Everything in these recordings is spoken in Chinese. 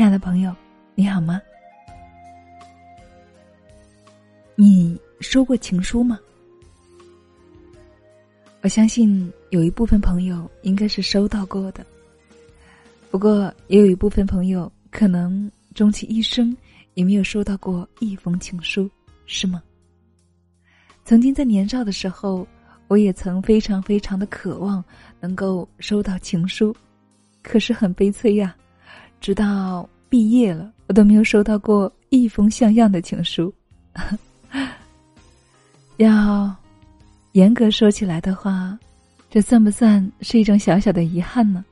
亲爱的朋友，你好吗？你收过情书吗？我相信有一部分朋友应该是收到过的，不过也有一部分朋友可能终其一生也没有收到过一封情书，是吗？曾经在年少的时候，我也曾非常非常的渴望能够收到情书，可是很悲催呀，直到毕业了，我都没有收到过一封像样的情书。要严格说起来的话，这算不算是一种小小的遗憾呢？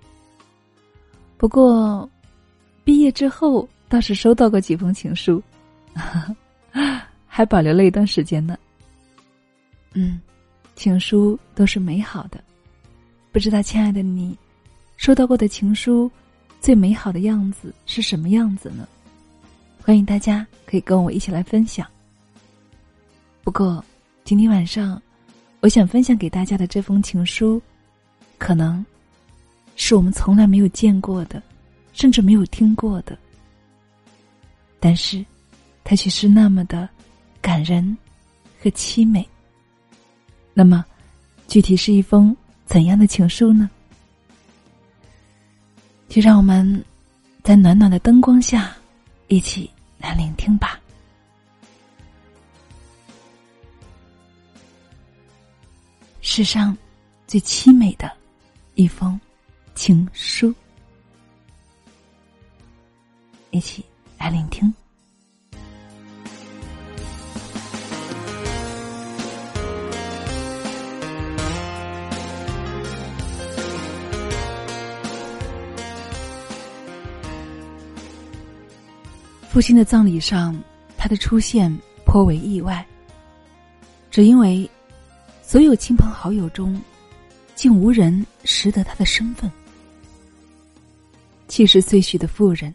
不过，毕业之后倒是收到过几封情书，还保留了一段时间呢。嗯，情书都是美好的，不知道亲爱的你，收到过的情书，最美好的样子是什么样子呢？欢迎大家可以跟我一起来分享。不过，今天晚上，我想分享给大家的这封情书，可能是我们从来没有见过的，甚至没有听过的，但是，它却是那么的感人和凄美。那么，具体是一封怎样的情书呢？就让我们在暖暖的灯光下，一起来聆听吧。世上最凄美的一封情书，一起来聆听。父亲的葬礼上，他的出现颇为意外。只因为，所有亲朋好友中，竟无人识得他的身份。七十岁许的妇人，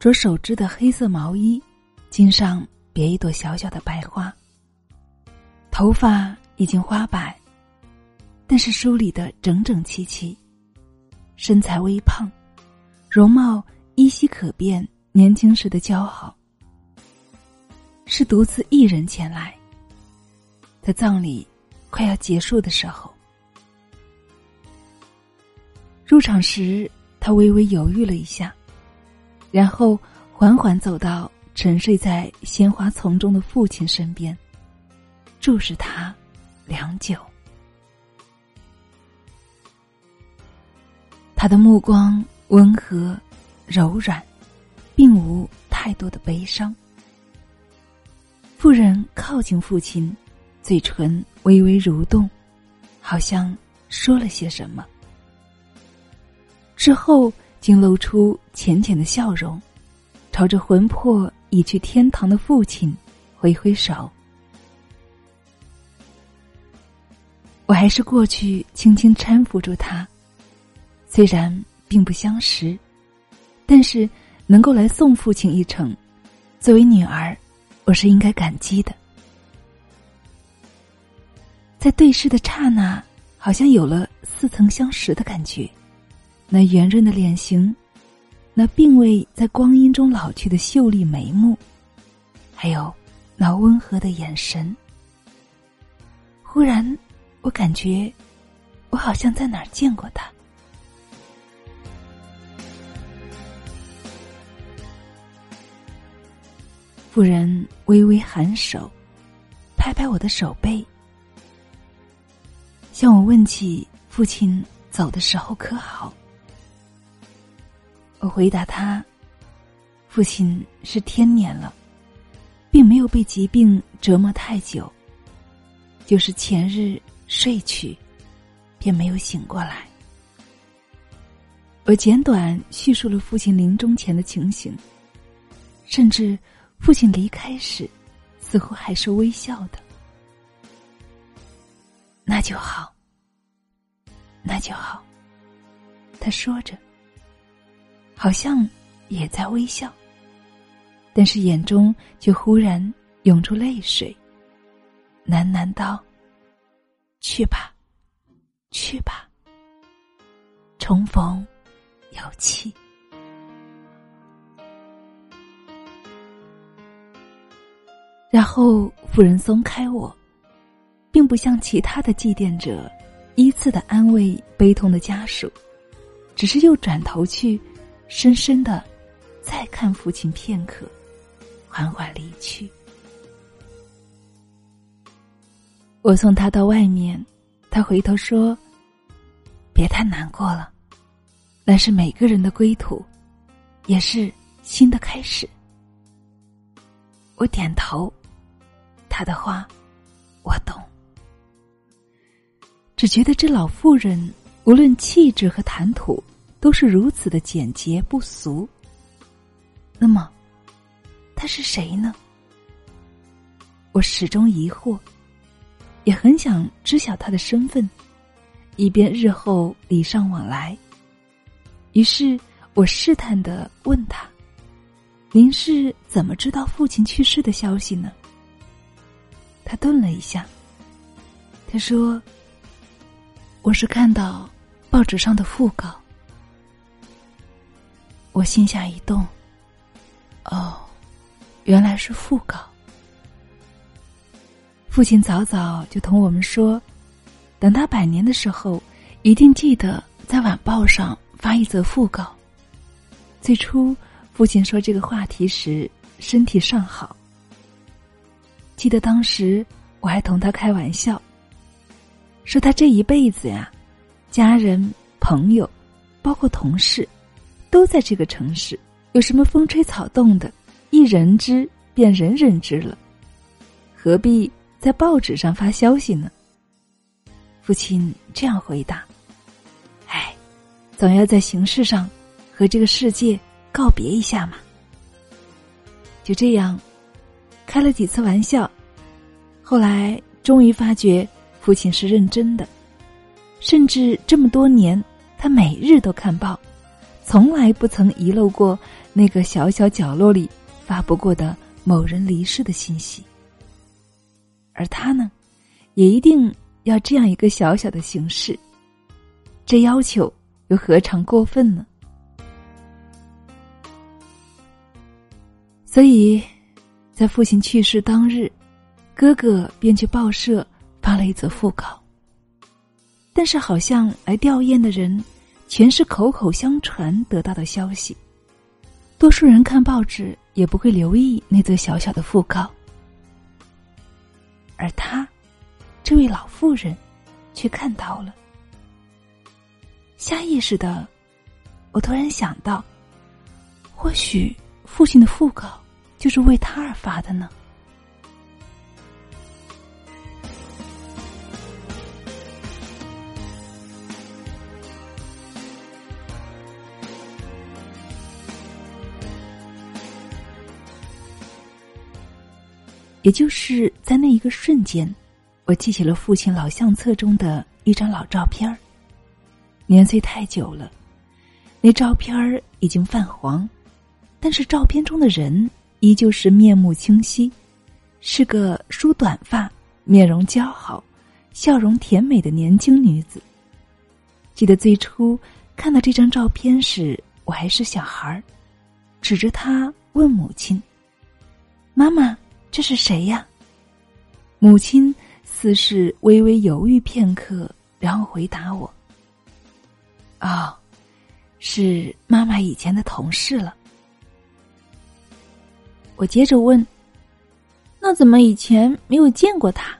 着手织的黑色毛衣，襟上别一朵小小的白花。头发已经花白，但是梳理的整整齐齐。身材微胖，容貌。依稀可辨年轻时的骄傲，是独自一人前来。在葬礼快要结束的时候，入场时他微微犹豫了一下，然后缓缓走到沉睡在鲜花丛中的父亲身边，注视他良久。他的目光温和。柔软，并无太多的悲伤。妇人靠近父亲，嘴唇微微蠕动，好像说了些什么。之后，竟露出浅浅的笑容，朝着魂魄已去天堂的父亲挥挥手。我还是过去轻轻搀扶住他，虽然并不相识。但是，能够来送父亲一程，作为女儿，我是应该感激的。在对视的刹那，好像有了似曾相识的感觉。那圆润的脸型，那并未在光阴中老去的秀丽眉目，还有那温和的眼神。忽然，我感觉，我好像在哪儿见过他。妇人微微颔首，拍拍我的手背，向我问起父亲走的时候可好。我回答他：“父亲是天年了，并没有被疾病折磨太久，就是前日睡去，便没有醒过来。”我简短叙述了父亲临终前的情形，甚至。父亲离开时，似乎还是微笑的。那就好，那就好。他说着，好像也在微笑，但是眼中却忽然涌出泪水，喃喃道：“去吧，去吧，重逢有气。然后夫人松开我，并不像其他的祭奠者，依次的安慰悲痛的家属，只是又转头去，深深的再看父亲片刻，缓缓离去。我送他到外面，他回头说：“别太难过了，那是每个人的归途，也是新的开始。”我点头。他的话，我懂。只觉得这老妇人无论气质和谈吐，都是如此的简洁不俗。那么，她是谁呢？我始终疑惑，也很想知晓她的身份，以便日后礼尚往来。于是我试探的问他：“您是怎么知道父亲去世的消息呢？”他顿了一下，他说：“我是看到报纸上的讣告。”我心下一动，哦，原来是讣告。父亲早早就同我们说，等他百年的时候，一定记得在晚报上发一则讣告。最初，父亲说这个话题时，身体尚好。记得当时我还同他开玩笑，说他这一辈子呀，家人、朋友，包括同事，都在这个城市，有什么风吹草动的，一人知便人人知了，何必在报纸上发消息呢？父亲这样回答：“哎，总要在形式上和这个世界告别一下嘛。”就这样。开了几次玩笑，后来终于发觉父亲是认真的，甚至这么多年，他每日都看报，从来不曾遗漏过那个小小角落里发布过的某人离世的信息。而他呢，也一定要这样一个小小的形式，这要求又何尝过分呢？所以。在父亲去世当日，哥哥便去报社发了一则讣告。但是，好像来吊唁的人全是口口相传得到的消息，多数人看报纸也不会留意那则小小的讣告。而他，这位老妇人，却看到了。下意识的，我突然想到，或许父亲的讣告。就是为他而发的呢。也就是在那一个瞬间，我记起了父亲老相册中的一张老照片儿。年岁太久了，那照片儿已经泛黄，但是照片中的人。依旧是面目清晰，是个梳短发、面容姣好、笑容甜美的年轻女子。记得最初看到这张照片时，我还是小孩儿，指着她问母亲：“妈妈，这是谁呀？”母亲似是微微犹豫片刻，然后回答我：“哦，是妈妈以前的同事了。”我接着问：“那怎么以前没有见过他？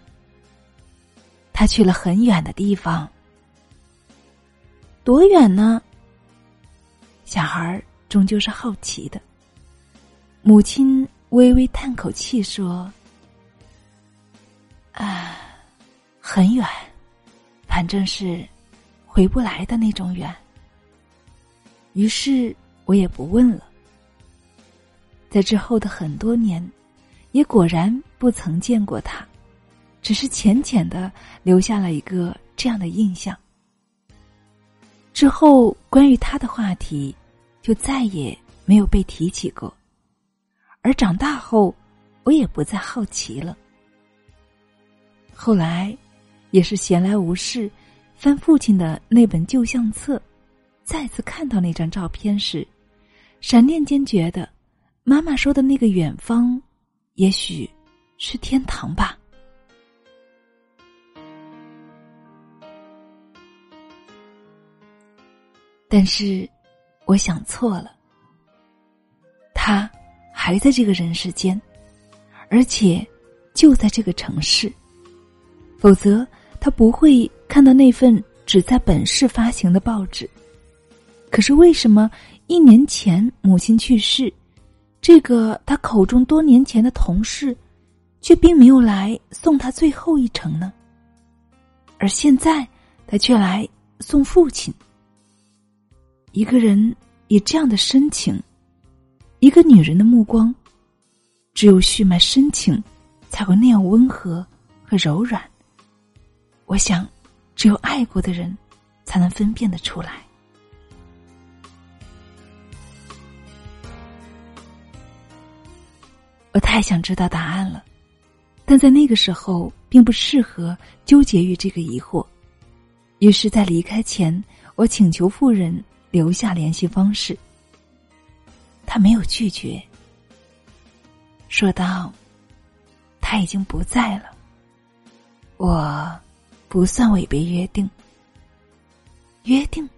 他去了很远的地方，多远呢？”小孩终究是好奇的。母亲微微叹口气说：“啊，很远，反正是回不来的那种远。”于是我也不问了。在之后的很多年，也果然不曾见过他，只是浅浅的留下了一个这样的印象。之后关于他的话题，就再也没有被提起过。而长大后，我也不再好奇了。后来，也是闲来无事，翻父亲的那本旧相册，再次看到那张照片时，闪电间觉得，妈妈说的那个远方，也许是天堂吧。但是，我想错了。他还在这个人世间，而且就在这个城市。否则，他不会看到那份只在本市发行的报纸。可是，为什么一年前母亲去世，这个他口中多年前的同事，却并没有来送他最后一程呢？而现在，他却来送父亲。一个人以这样的深情，一个女人的目光，只有血脉深情，才会那样温和和柔软。我想，只有爱过的人，才能分辨得出来。我太想知道答案了，但在那个时候，并不适合纠结于这个疑惑。于是，在离开前，我请求妇人。留下联系方式，他没有拒绝，说道：“他已经不在了，我不算违背约定。约定，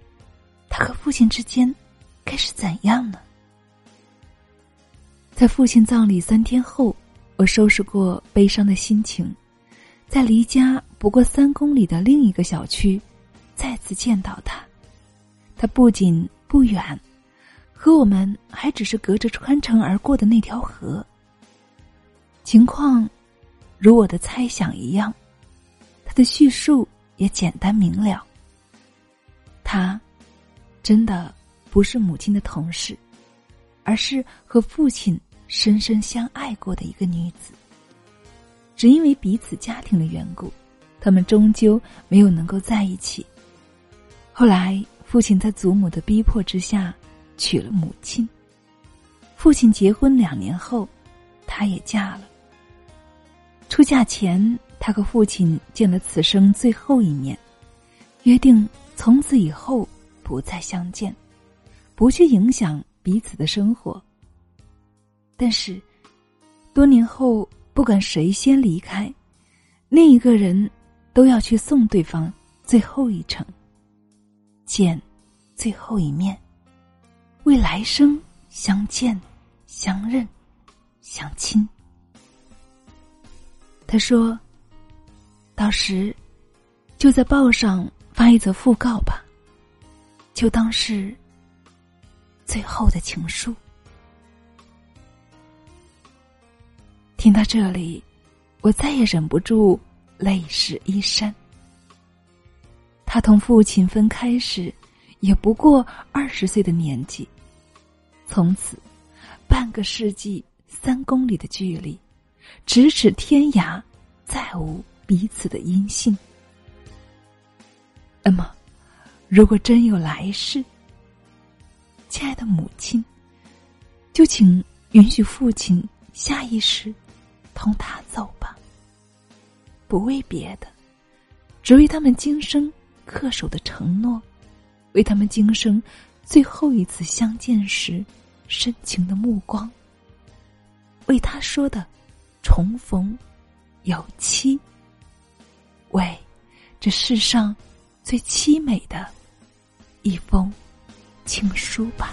他和父亲之间该是怎样呢？”在父亲葬礼三天后，我收拾过悲伤的心情，在离家不过三公里的另一个小区，再次见到他。他不仅不远，和我们还只是隔着穿城而过的那条河。情况如我的猜想一样，他的叙述也简单明了。他真的不是母亲的同事，而是和父亲深深相爱过的一个女子。只因为彼此家庭的缘故，他们终究没有能够在一起。后来。父亲在祖母的逼迫之下娶了母亲。父亲结婚两年后，她也嫁了。出嫁前，她和父亲见了此生最后一面，约定从此以后不再相见，不去影响彼此的生活。但是，多年后，不管谁先离开，另一个人都要去送对方最后一程。见最后一面，为来生相见、相认、相亲。他说：“到时就在报上发一则讣告吧，就当是最后的情书。”听到这里，我再也忍不住泪湿衣衫。他同父亲分开时，也不过二十岁的年纪。从此，半个世纪三公里的距离，咫尺天涯，再无彼此的音信。那么，如果真有来世，亲爱的母亲，就请允许父亲下意识同他走吧。不为别的，只为他们今生。恪守的承诺，为他们今生最后一次相见时深情的目光，为他说的重逢有期，为这世上最凄美的一封情书吧。